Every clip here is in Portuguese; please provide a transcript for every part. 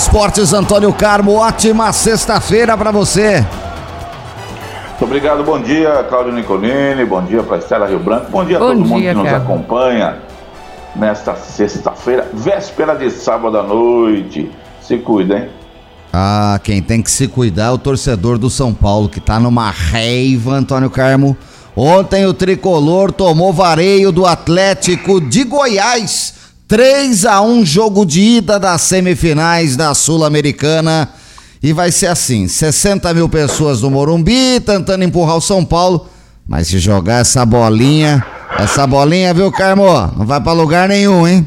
Esportes, Antônio Carmo. Ótima sexta-feira para você. Muito obrigado, bom dia, Cláudio Nicolini, bom dia para Estela Rio Branco, bom dia a todo mundo dia, que nos cara. acompanha nesta sexta-feira, véspera de sábado à noite. Se cuida, hein? Ah, quem tem que se cuidar é o torcedor do São Paulo, que tá numa raiva, Antônio Carmo. Ontem o tricolor tomou vareio do Atlético de Goiás. 3 a 1 jogo de ida das semifinais da Sul-Americana. E vai ser assim: 60 mil pessoas no Morumbi tentando empurrar o São Paulo. Mas se jogar essa bolinha, essa bolinha, viu, Carmo? Não vai pra lugar nenhum, hein?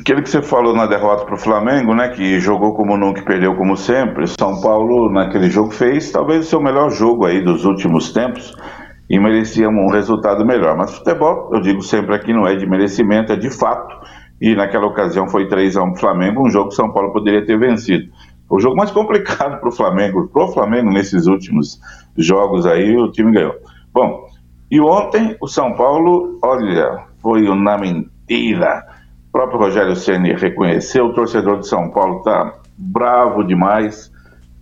Aquilo que você falou na derrota para o Flamengo, né? Que jogou como nunca e perdeu como sempre. São Paulo, naquele jogo, fez talvez o seu melhor jogo aí dos últimos tempos e merecia um resultado melhor. Mas futebol, eu digo sempre aqui, não é de merecimento, é de fato. E naquela ocasião foi 3 a 1 para o Flamengo, um jogo que São Paulo poderia ter vencido. O jogo mais complicado para o Flamengo. Para o Flamengo, nesses últimos jogos aí, o time ganhou. Bom, e ontem o São Paulo, olha, foi na mentira. O próprio Rogério Ceni reconheceu, o torcedor de São Paulo está bravo demais,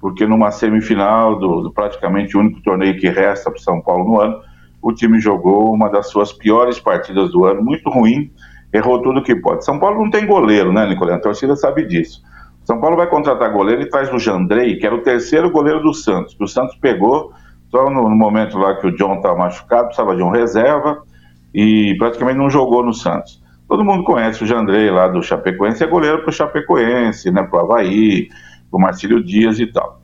porque numa semifinal do, do praticamente único torneio que resta para o São Paulo no ano, o time jogou uma das suas piores partidas do ano, muito ruim, errou tudo que pode. São Paulo não tem goleiro, né, Nicolé? A torcida sabe disso. São Paulo vai contratar goleiro e traz o Jandrei, que era o terceiro goleiro do Santos, que o Santos pegou só no, no momento lá que o John estava machucado, precisava de um reserva e praticamente não jogou no Santos. Todo mundo conhece o Jandrei lá do Chapecoense, é goleiro pro Chapecoense, né, pro Havaí, pro Marcílio Dias e tal.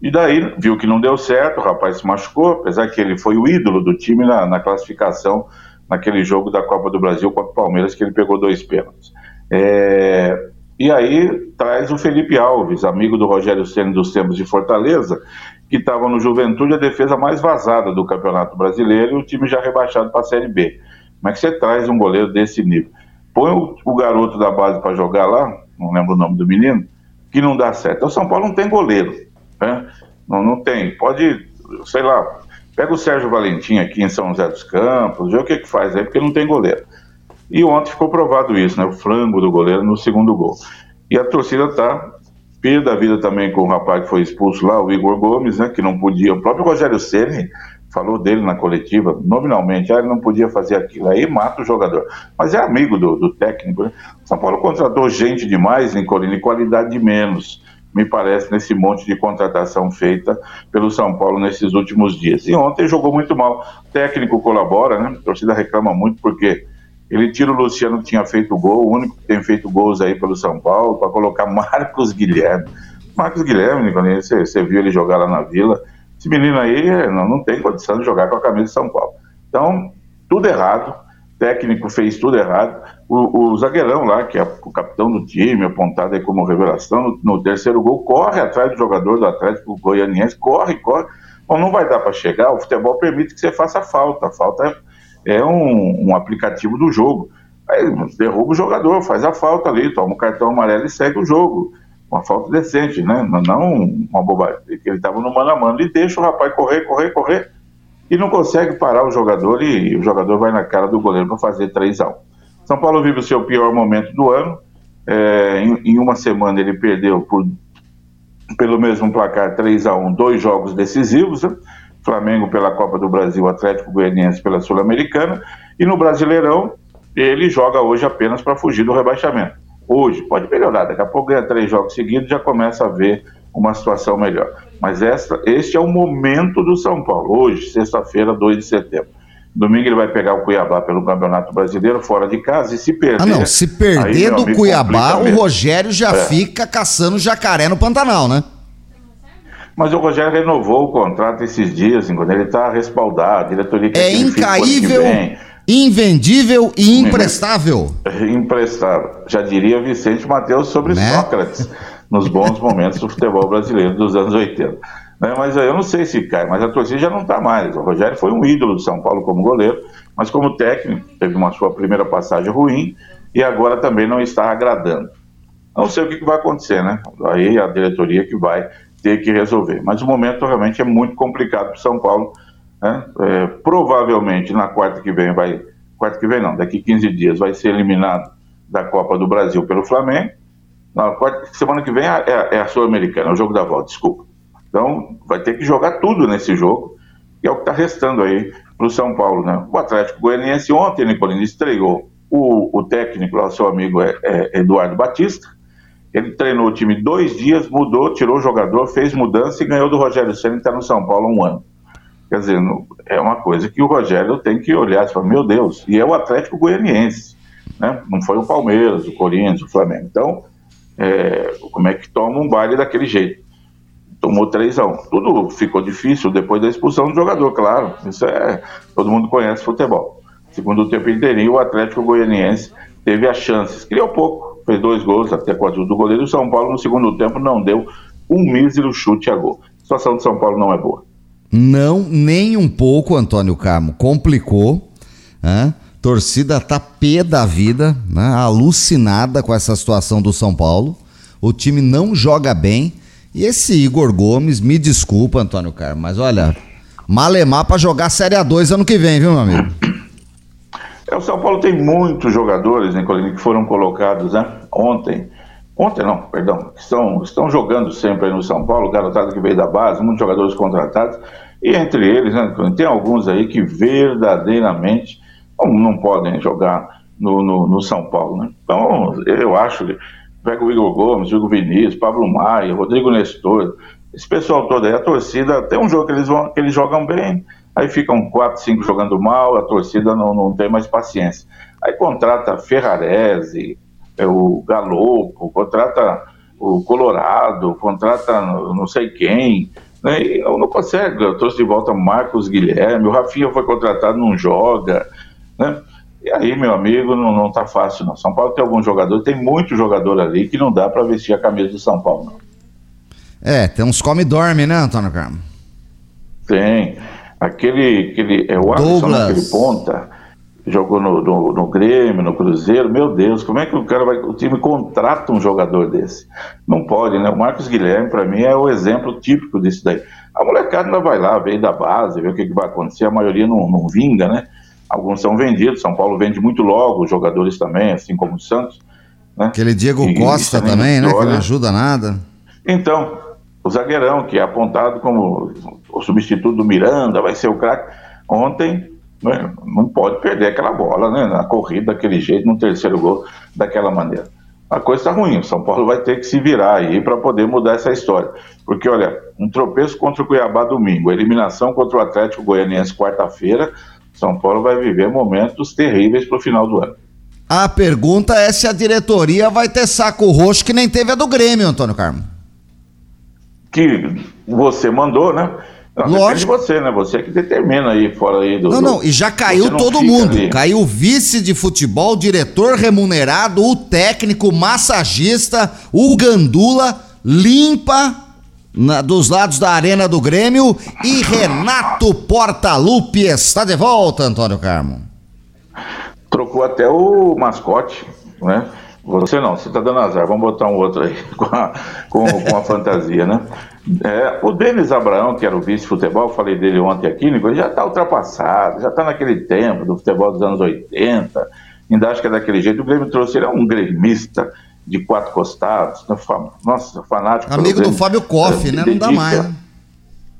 E daí, viu que não deu certo, o rapaz se machucou, apesar que ele foi o ídolo do time na, na classificação naquele jogo da Copa do Brasil contra o Palmeiras, que ele pegou dois pênaltis. É, e aí traz o Felipe Alves, amigo do Rogério Ceni dos tempos de Fortaleza, que estava no Juventude, a defesa mais vazada do Campeonato Brasileiro e o time já rebaixado para a Série B. Como é que você traz um goleiro desse nível? Põe o, o garoto da base para jogar lá, não lembro o nome do menino, que não dá certo. Então, o São Paulo não tem goleiro. Né? Não, não tem. Pode, sei lá, pega o Sérgio Valentim aqui em São José dos Campos, vê o que, que faz aí, porque não tem goleiro. E ontem ficou provado isso, né? O flango do goleiro no segundo gol. E a torcida tá pia da vida também com o rapaz que foi expulso lá, o Igor Gomes, né? Que não podia. O próprio Rogério Ceni falou dele na coletiva, nominalmente, ah, ele não podia fazer aquilo. Aí mata o jogador. Mas é amigo do, do técnico, né? São Paulo contratou gente demais, Nicolini, e qualidade de menos me parece, nesse monte de contratação feita pelo São Paulo nesses últimos dias. E ontem jogou muito mal. O técnico colabora, né? A torcida reclama muito porque ele tira o Luciano que tinha feito gol, o único que tem feito gols aí pelo São Paulo, para colocar Marcos Guilherme. Marcos Guilherme, Nicolinho, você, você viu ele jogar lá na Vila. Esse menino aí não, não tem condição de jogar com a camisa de São Paulo. Então, tudo errado. O técnico fez tudo errado. O, o zagueirão lá, que é o capitão do time, apontado aí como revelação, no, no terceiro gol, corre atrás do jogador do Atlético Goianiense, corre, corre. Bom, não vai dar para chegar, o futebol permite que você faça falta. A falta é, é um, um aplicativo do jogo. Aí derruba o jogador, faz a falta ali, toma o cartão amarelo e segue o jogo. Uma falta decente, né? Não uma bobagem. Ele estava no mano a mano e deixa o rapaz correr, correr, correr e não consegue parar o jogador e o jogador vai na cara do goleiro para fazer 3 a 1 São Paulo vive o seu pior momento do ano. É, em, em, uma semana ele perdeu por pelo mesmo placar 3 a 1 dois jogos decisivos. Né? Flamengo pela Copa do Brasil, Atlético Goianiense pela Sul-Americana. E no Brasileirão, ele joga hoje apenas para fugir do rebaixamento. Hoje, pode melhorar, daqui a pouco ganha três jogos seguidos já começa a ver uma situação melhor. Mas esta, este é o momento do São Paulo, hoje, sexta-feira, 2 de setembro. Domingo ele vai pegar o Cuiabá pelo Campeonato Brasileiro fora de casa e se perder. Ah, não, se perder do Cuiabá, o Rogério já é. fica caçando jacaré no Pantanal, né? Mas o Rogério renovou o contrato esses dias, quando ele está respaldado, a diretoria É que que incaível. Invendível e imprestável. emprestável. Já diria Vicente Mateus sobre Né? Sócrates, nos bons momentos do futebol brasileiro dos anos 80. Né, Mas eu não sei se cai, mas a torcida já não está mais. O Rogério foi um ídolo do São Paulo como goleiro, mas como técnico, teve uma sua primeira passagem ruim e agora também não está agradando. Não sei o que que vai acontecer, né? Aí a diretoria que vai ter que resolver. Mas o momento realmente é muito complicado para o São Paulo. Né? É, provavelmente na quarta que vem vai. Quarta que vem não, daqui 15 dias vai ser eliminado da Copa do Brasil pelo Flamengo. Na quarta, semana que vem é, a- é a Sul-Americana, é o jogo da volta, desculpa. Então vai ter que jogar tudo nesse jogo, que é o que está restando aí para o São Paulo. Né? O Atlético Goianiense ontem, Nicolini, estreou o, o técnico, o seu amigo é, é Eduardo Batista. Ele treinou o time dois dias, mudou, tirou o jogador, fez mudança e ganhou do Rogério Senna, que está no São Paulo há um ano. Quer dizer, é uma coisa que o Rogério tem que olhar e falar, meu Deus, e é o Atlético Goianiense, né? não foi o Palmeiras, o Corinthians, o Flamengo. Então, é, como é que toma um baile daquele jeito? Tomou 3 a 1 Tudo ficou difícil depois da expulsão do jogador, claro. Isso é. Todo mundo conhece futebol. Segundo tempo inteirinho, o Atlético Goianiense teve as chances. Criou pouco, fez dois gols, até com a ajuda do goleiro. O São Paulo, no segundo tempo, não deu um mísero chute a gol. A situação do São Paulo não é boa. Não, nem um pouco, Antônio Carmo. Complicou. Né? Torcida tá pé da vida, né? alucinada com essa situação do São Paulo. O time não joga bem. E esse Igor Gomes, me desculpa, Antônio Carmo, mas olha, malemar pra jogar Série A2 ano que vem, viu, meu amigo? É, o São Paulo tem muitos jogadores, Nicolini, que foram colocados né, ontem. Ontem não, perdão. Estão, estão jogando sempre aí no São Paulo, garotada que veio da base, muitos jogadores contratados. E entre eles, né, tem alguns aí que verdadeiramente não, não podem jogar no, no, no São Paulo. Né? Então, eu acho que pega o Igor Gomes, Hugo Vinícius, Pablo Maia, Rodrigo Nestor, esse pessoal todo aí, a torcida, tem um jogo que eles, vão, que eles jogam bem, aí ficam quatro, cinco jogando mal, a torcida não, não tem mais paciência. Aí contrata Ferrarese, é, o Galopo, contrata o Colorado, contrata não sei quem, né? e não consegue. Eu trouxe de volta Marcos Guilherme, o Rafinha foi contratado, não joga, né? E aí, meu amigo, não, não tá fácil não. São Paulo tem alguns jogadores, tem muito jogador ali que não dá para vestir a camisa do São Paulo, não. É, tem uns come-dorme, né, Antônio Carmo? Tem. Aquele, aquele é o Alisson, Douglas. aquele ponta, jogou no, no, no Grêmio, no Cruzeiro. Meu Deus, como é que o cara vai. O time contrata um jogador desse? Não pode, né? O Marcos Guilherme, para mim, é o exemplo típico disso daí. A molecada ainda vai lá, veio da base, vê o que, que vai acontecer. A maioria não, não vinga, né? Alguns são vendidos. São Paulo vende muito logo, os jogadores também, assim como o Santos. Né? Aquele Diego E- Costa também também, né? Que Vitória. não ajuda nada. Então, o zagueirão, que é apontado como o substituto do Miranda, vai ser o craque. Ontem, né, não pode perder aquela bola, né? Na corrida, daquele jeito, no terceiro gol, daquela maneira. A coisa está ruim. O São Paulo vai ter que se virar aí para poder mudar essa história. Porque, olha, um tropeço contra o Cuiabá domingo, eliminação contra o Atlético Goianiense quarta-feira. São Paulo vai viver momentos terríveis para o final do ano. A pergunta é se a diretoria vai ter saco roxo que nem teve a do Grêmio, Antônio Carmo. Que você mandou, né? Não, Lógico. de você, né? Você que determina aí fora aí do. Não, não, e já caiu todo mundo. ali. Caiu o vice de futebol, diretor remunerado, o técnico, o massagista, o gandula, limpa na- dos lados da arena do Grêmio e Renato Portaluppi está de volta, Antônio Carmo. Trocou até o mascote, né? Você não, você tá dando azar, vamos botar um outro aí com a, com, com a fantasia, né? É, o Denis Abraão, que era o vice-futebol, falei dele ontem aqui, já tá ultrapassado, já tá naquele tempo do futebol dos anos 80, ainda acho que é daquele jeito. O Grêmio trouxe, ele é um gremista de quatro costados, né? Nossa, fanático. Amigo do. Fábio Koff, né? Não dá dedica- mais, né?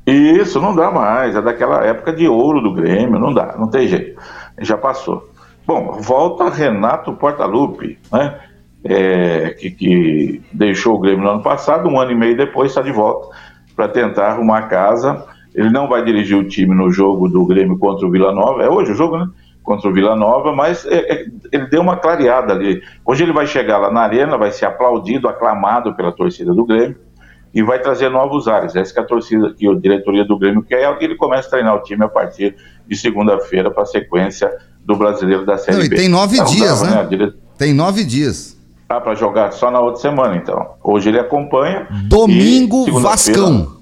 isso, não dá mais. É daquela época de ouro do Grêmio, não dá, não tem jeito. Já passou. Bom, volta Renato Portaluppi, né? É, que, que deixou o Grêmio no ano passado, um ano e meio depois está de volta para tentar arrumar a casa. Ele não vai dirigir o time no jogo do Grêmio contra o Vila Nova, é hoje o jogo, né? Contra o Vila Nova, mas é, é, ele deu uma clareada ali. Hoje ele vai chegar lá na arena, vai ser aplaudido, aclamado pela torcida do Grêmio e vai trazer novos ares. Essa que a torcida, que a diretoria do Grêmio quer, é que ele começa a treinar o time a partir de segunda-feira para a sequência do brasileiro da Série Não, e B. tem nove Então, dias, dava, né? a dire- Tem nove dias. Ah, para jogar só na outra semana, então. Hoje ele acompanha. Domingo, e Vascão.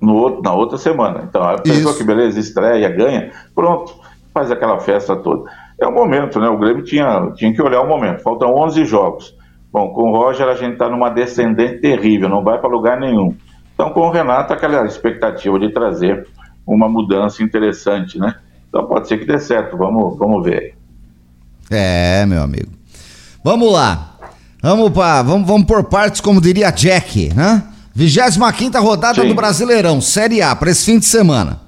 No outro, na outra semana. Então, a pessoa Isso. que beleza, estreia, ganha, pronto, faz aquela festa toda. É o momento, né? O Grêmio tinha, tinha que olhar o momento. Faltam 11 jogos. Bom, com o Roger a gente está numa descendente terrível, não vai para lugar nenhum. Então, com o Renato, aquela expectativa de trazer uma mudança interessante, né? Então, pode ser que dê certo. Vamos, vamos ver. É, meu amigo. Vamos lá. Vamos para, vamos, vamos por partes, como diria Jack, né? 25 rodada Sim. do Brasileirão, Série A, para esse fim de semana.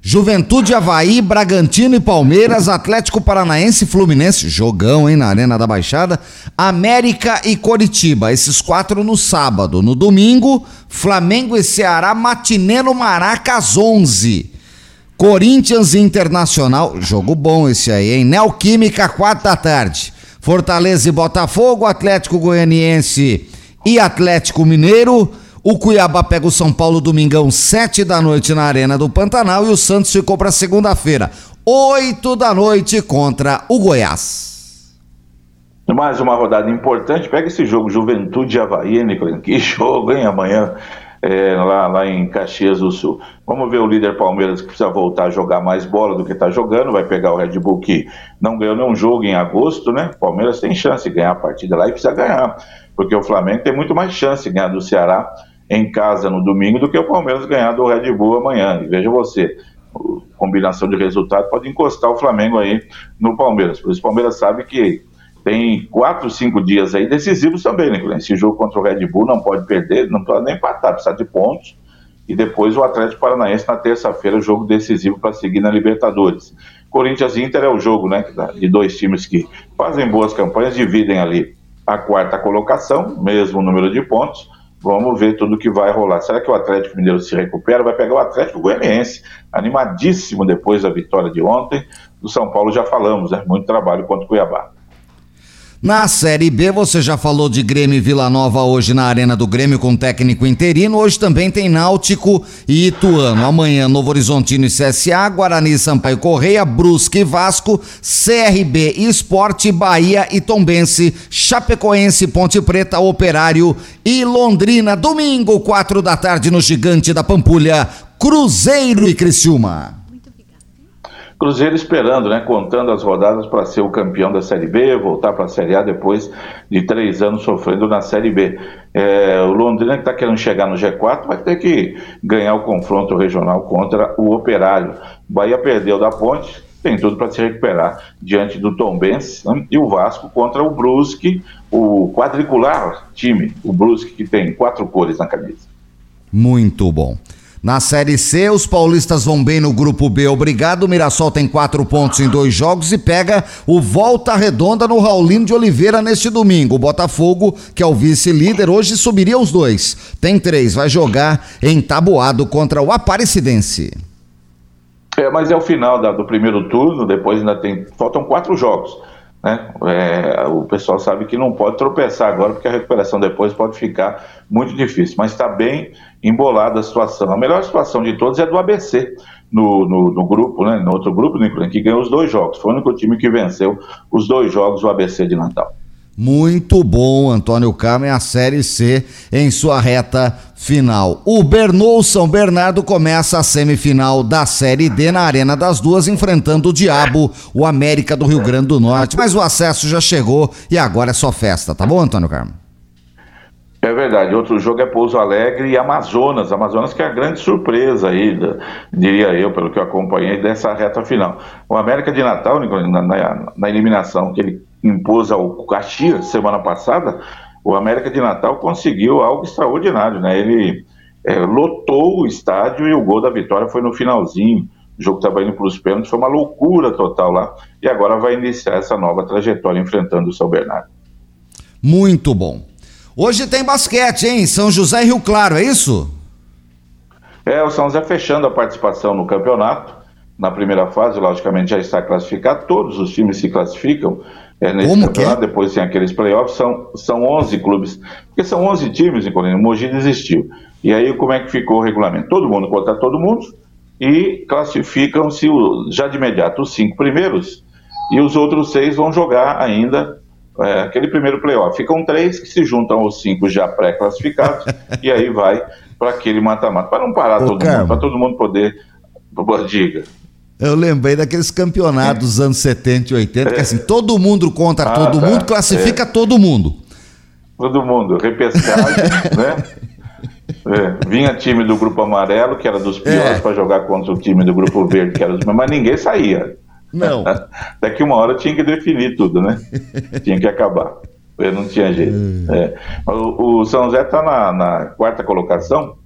Juventude, Havaí, Bragantino e Palmeiras, Atlético Paranaense e Fluminense, jogão, hein, na Arena da Baixada, América e Coritiba, esses quatro no sábado. No domingo, Flamengo e Ceará, matinê no Maracas 11. Corinthians e Internacional, jogo bom esse aí, hein? Neoquímica, 4 da tarde. Fortaleza e Botafogo, Atlético Goianiense e Atlético Mineiro. O Cuiabá pega o São Paulo domingão, 7 da noite na Arena do Pantanal. E o Santos ficou para segunda-feira, 8 da noite contra o Goiás. Mais uma rodada importante. Pega esse jogo, Juventude e Havaí, Nicolas. Que jogo, hein? Amanhã, é, lá, lá em Caxias do Sul. Vamos ver o líder Palmeiras que precisa voltar a jogar mais bola do que está jogando. Vai pegar o Red Bull que não ganhou nenhum jogo em agosto, né? Palmeiras tem chance de ganhar a partida lá e precisa ganhar. Porque o Flamengo tem muito mais chance de ganhar do Ceará em casa no domingo do que o Palmeiras ganhar do Red Bull amanhã. E veja você, combinação de resultado pode encostar o Flamengo aí no Palmeiras. Por isso o Palmeiras sabe que tem quatro, cinco dias aí decisivos também, né, Guilherme? Esse jogo contra o Red Bull não pode perder, não pode nem empatar, precisa de pontos. E depois o Atlético Paranaense na terça-feira, jogo decisivo para seguir na Libertadores. Corinthians e Inter é o jogo, né, de dois times que fazem boas campanhas, dividem ali a quarta colocação, mesmo número de pontos. Vamos ver tudo que vai rolar. Será que o Atlético Mineiro se recupera? Vai pegar o Atlético Goianiense, animadíssimo depois da vitória de ontem. Do São Paulo já falamos, né? Muito trabalho contra o Cuiabá. Na Série B, você já falou de Grêmio e Vila Nova hoje na Arena do Grêmio com técnico interino. Hoje também tem Náutico e Ituano. Amanhã, Novo Horizontino e CSA, Guarani, Sampaio Correia, Brusque e Vasco, CRB Esporte, Bahia e Tombense, Chapecoense, Ponte Preta, Operário e Londrina. Domingo, quatro da tarde no Gigante da Pampulha, Cruzeiro e Criciúma. Cruzeiro esperando, né? Contando as rodadas para ser o campeão da Série B, voltar para a Série A depois de três anos sofrendo na Série B. É, o Londrina que está querendo chegar no G4 vai ter que ganhar o confronto regional contra o Operário. Bahia perdeu da Ponte, tem tudo para se recuperar diante do Tombense né? e o Vasco contra o Brusque, o quadricular time, o Brusque que tem quatro cores na camisa. Muito bom. Na Série C, os paulistas vão bem no Grupo B, obrigado. O Mirassol tem quatro pontos em dois jogos e pega o Volta Redonda no Raulino de Oliveira neste domingo. O Botafogo, que é o vice-líder, hoje subiria os dois. Tem três, vai jogar em tabuado contra o Aparecidense. É, mas é o final da- do primeiro turno, depois ainda tem. Faltam quatro jogos. Né? É, o pessoal sabe que não pode tropeçar agora, porque a recuperação depois pode ficar muito difícil. Mas está bem embolada a situação. A melhor situação de todos é do ABC no, no, no grupo, né? no outro grupo, né, que ganhou os dois jogos. Foi o único time que venceu os dois jogos, o ABC de Natal. Muito bom, Antônio Carmen, a Série C em sua reta final. O Bernou São Bernardo começa a semifinal da Série D na Arena das Duas, enfrentando o Diabo, o América do Rio Grande do Norte. Mas o acesso já chegou e agora é só festa, tá bom, Antônio Carmen? É verdade, outro jogo é Pouso Alegre e Amazonas. Amazonas que é a grande surpresa aí, diria eu, pelo que eu acompanhei, dessa reta final. O América de Natal, na, na- na eliminação que ele impôs ao Caxias semana passada, o América de Natal conseguiu algo extraordinário, né? Ele é, lotou o estádio e o gol da vitória foi no finalzinho. O jogo estava indo para os pênaltis, foi uma loucura total lá. E agora vai iniciar essa nova trajetória enfrentando o São Bernardo. Muito bom. Hoje tem basquete, hein? São José e Rio Claro, é isso? É, o São José fechando a participação no campeonato. Na primeira fase, logicamente, já está classificado. Todos os times se classificam É, nesse Como que é? campeonato, depois tem aqueles playoffs, são, são 11 clubes, porque são 11 times, inclusive, o Mogi desistiu. E aí como é que ficou o regulamento? Todo mundo contra todo mundo e classificam-se já de imediato os cinco primeiros e os outros seis vão jogar ainda é, aquele primeiro playoff. Ficam três que se juntam aos cinco já pré-classificados e aí vai para aquele mata-mata. Para não parar Ô, todo Carmo. mundo, para todo mundo poder. Diga. Eu lembrei daqueles campeonatos dos anos 70 e 80, que assim, todo mundo contra Ah, todo tá. mundo, classifica todo mundo. Todo mundo, repescagem, né? É, vinha time do grupo amarelo, que era dos piores, É. para jogar contra o time do grupo verde, que era dos mas ninguém saía. Não. Daqui uma hora tinha que definir tudo, né? tinha que acabar. Eu não tinha jeito. É. O, o São José está na, na quarta colocação,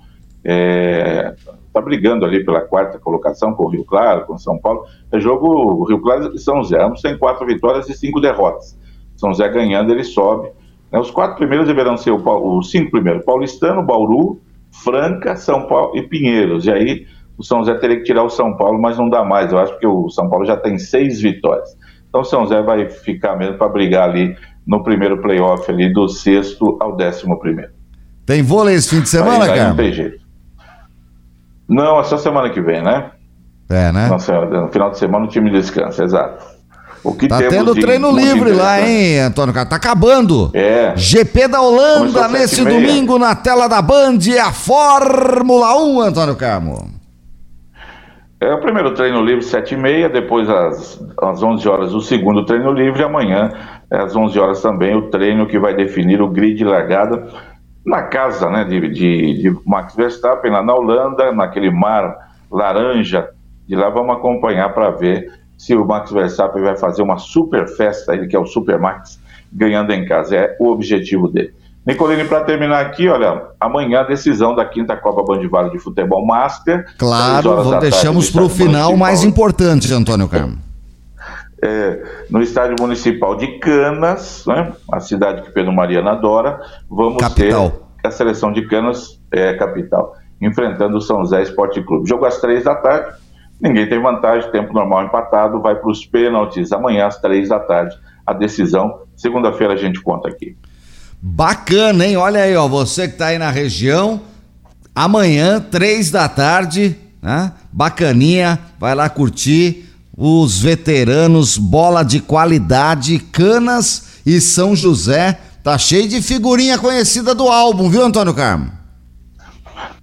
está brigando ali pela quarta colocação com o Rio Claro, com o São Paulo. É jogo Rio Claro e São José. Ambos têm quatro vitórias e cinco derrotas. São José ganhando, ele sobe. né? Os quatro primeiros deverão ser o, os cinco primeiros: Paulistano, Bauru, Franca, São Paulo e Pinheiros. E aí o São José teria que tirar o São Paulo, mas não dá mais. Eu acho que o São Paulo já tem seis vitórias. Então o São José vai ficar mesmo para brigar ali no primeiro playoff ali do sexto ao décimo primeiro. Tem vôlei esse fim de semana, aí, aí não cara? tem jeito. Não, é só semana que vem, né? É, né? Nossa, no final de semana o time descansa, exato. O que Tá tendo de treino livre lá, hein, Antônio Carlos? Tá acabando. É. GP da Holanda nesse domingo na tela da Band, a Fórmula 1, Antônio Carmo. É o primeiro treino livre, 7 e meia, depois às, às 11 horas o segundo treino livre, amanhã às 11 horas também o treino que vai definir o grid de largada na casa né, de, de, de Max Verstappen, lá na Holanda, naquele mar laranja de lá, vamos acompanhar para ver se o Max Verstappen vai fazer uma super festa, ele que é o Super Max, ganhando em casa, é o objetivo dele. Nicolini, para terminar aqui, olha, amanhã a decisão da quinta Copa Bandivale de Futebol Master. Claro, vamos- deixamos para o final mais importante, Antônio Carmo. É, no Estádio Municipal de Canas, né, a cidade que Pedro Mariana adora, vamos Capital. ter a seleção de Canas, é, capital, enfrentando o São José Esporte Clube. Jogo às três da tarde, ninguém tem vantagem, tempo normal empatado, vai para os pênaltis amanhã às três da tarde. A decisão, segunda-feira a gente conta aqui. Bacana, hein? Olha aí, ó, você que tá aí na região, amanhã, três da tarde, né? Bacaninha, vai lá curtir os veteranos, bola de qualidade, Canas e São José. Tá cheio de figurinha conhecida do álbum, viu, Antônio Carmo?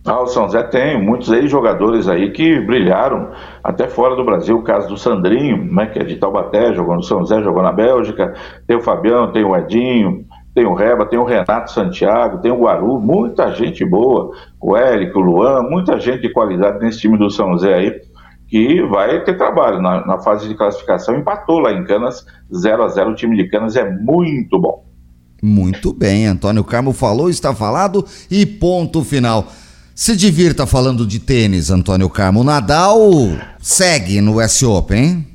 Ah, o São José tem muitos ex-jogadores aí que brilharam até fora do Brasil. O caso do Sandrinho, né, que é de Taubaté, jogou no São José, jogou na Bélgica. Tem o Fabião, tem o Edinho, tem o Reba, tem o Renato Santiago, tem o Guaru. Muita gente boa. O Érico, o Luan, muita gente de qualidade nesse time do São José aí, que vai ter trabalho na, na fase de classificação. Empatou lá em Canas, 0 a 0 O time de Canas é muito bom. Muito bem, Antônio Carmo falou, está falado e ponto final. Se divirta falando de tênis, Antônio Carmo. Nadal segue no US Open, hein?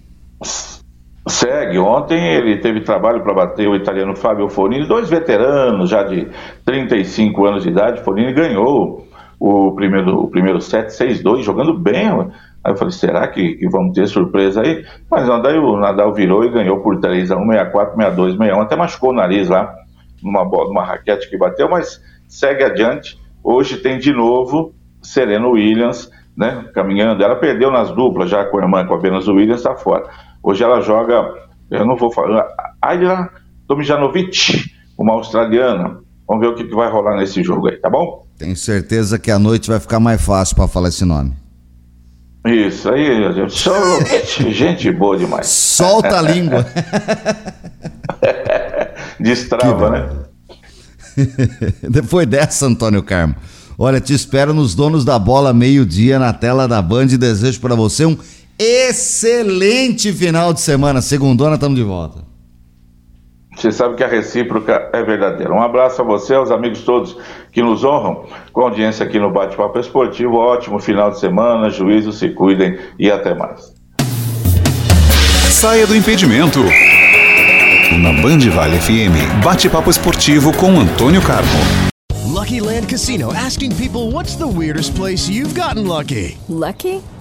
Segue. Ontem ele teve trabalho para bater o italiano Fábio Fognini, dois veteranos já de 35 anos de idade. Fognini ganhou o primeiro, o primeiro set 6-2, jogando bem. Aí eu falei, será que, que vamos ter surpresa aí? Mas daí o Nadal virou e ganhou por 3x1, 6x4, 6x2, 6x1. Até machucou o nariz lá, numa, bola, numa raquete que bateu, mas segue adiante. Hoje tem de novo Serena Williams, né, caminhando. Ela perdeu nas duplas já com a irmã, com a Venus Williams, está fora. Hoje ela joga, eu não vou falar, Ayla Tomjanovic, uma australiana. Vamos ver o que, que vai rolar nesse jogo aí, tá bom? Tenho certeza que a noite vai ficar mais fácil para falar esse nome. Isso aí, gente. Gente boa demais. Solta a língua. Destrava, né? Depois dessa, Antônio Carmo. Olha, te espero nos Donos da Bola, meio-dia, na tela da Band. E desejo para você um excelente final de semana. Segundona, estamos de volta. Você sabe que a recíproca é verdadeira. Um abraço a você, aos amigos todos que nos honram com a audiência aqui no Bate-Papo Esportivo. Ótimo final de semana, juízos se cuidem e até mais. Saia do impedimento. Na Band Vale FM, bate-papo esportivo com Antônio Carmo. Lucky Land Casino asking people what's the weirdest place you've gotten lucky? Lucky?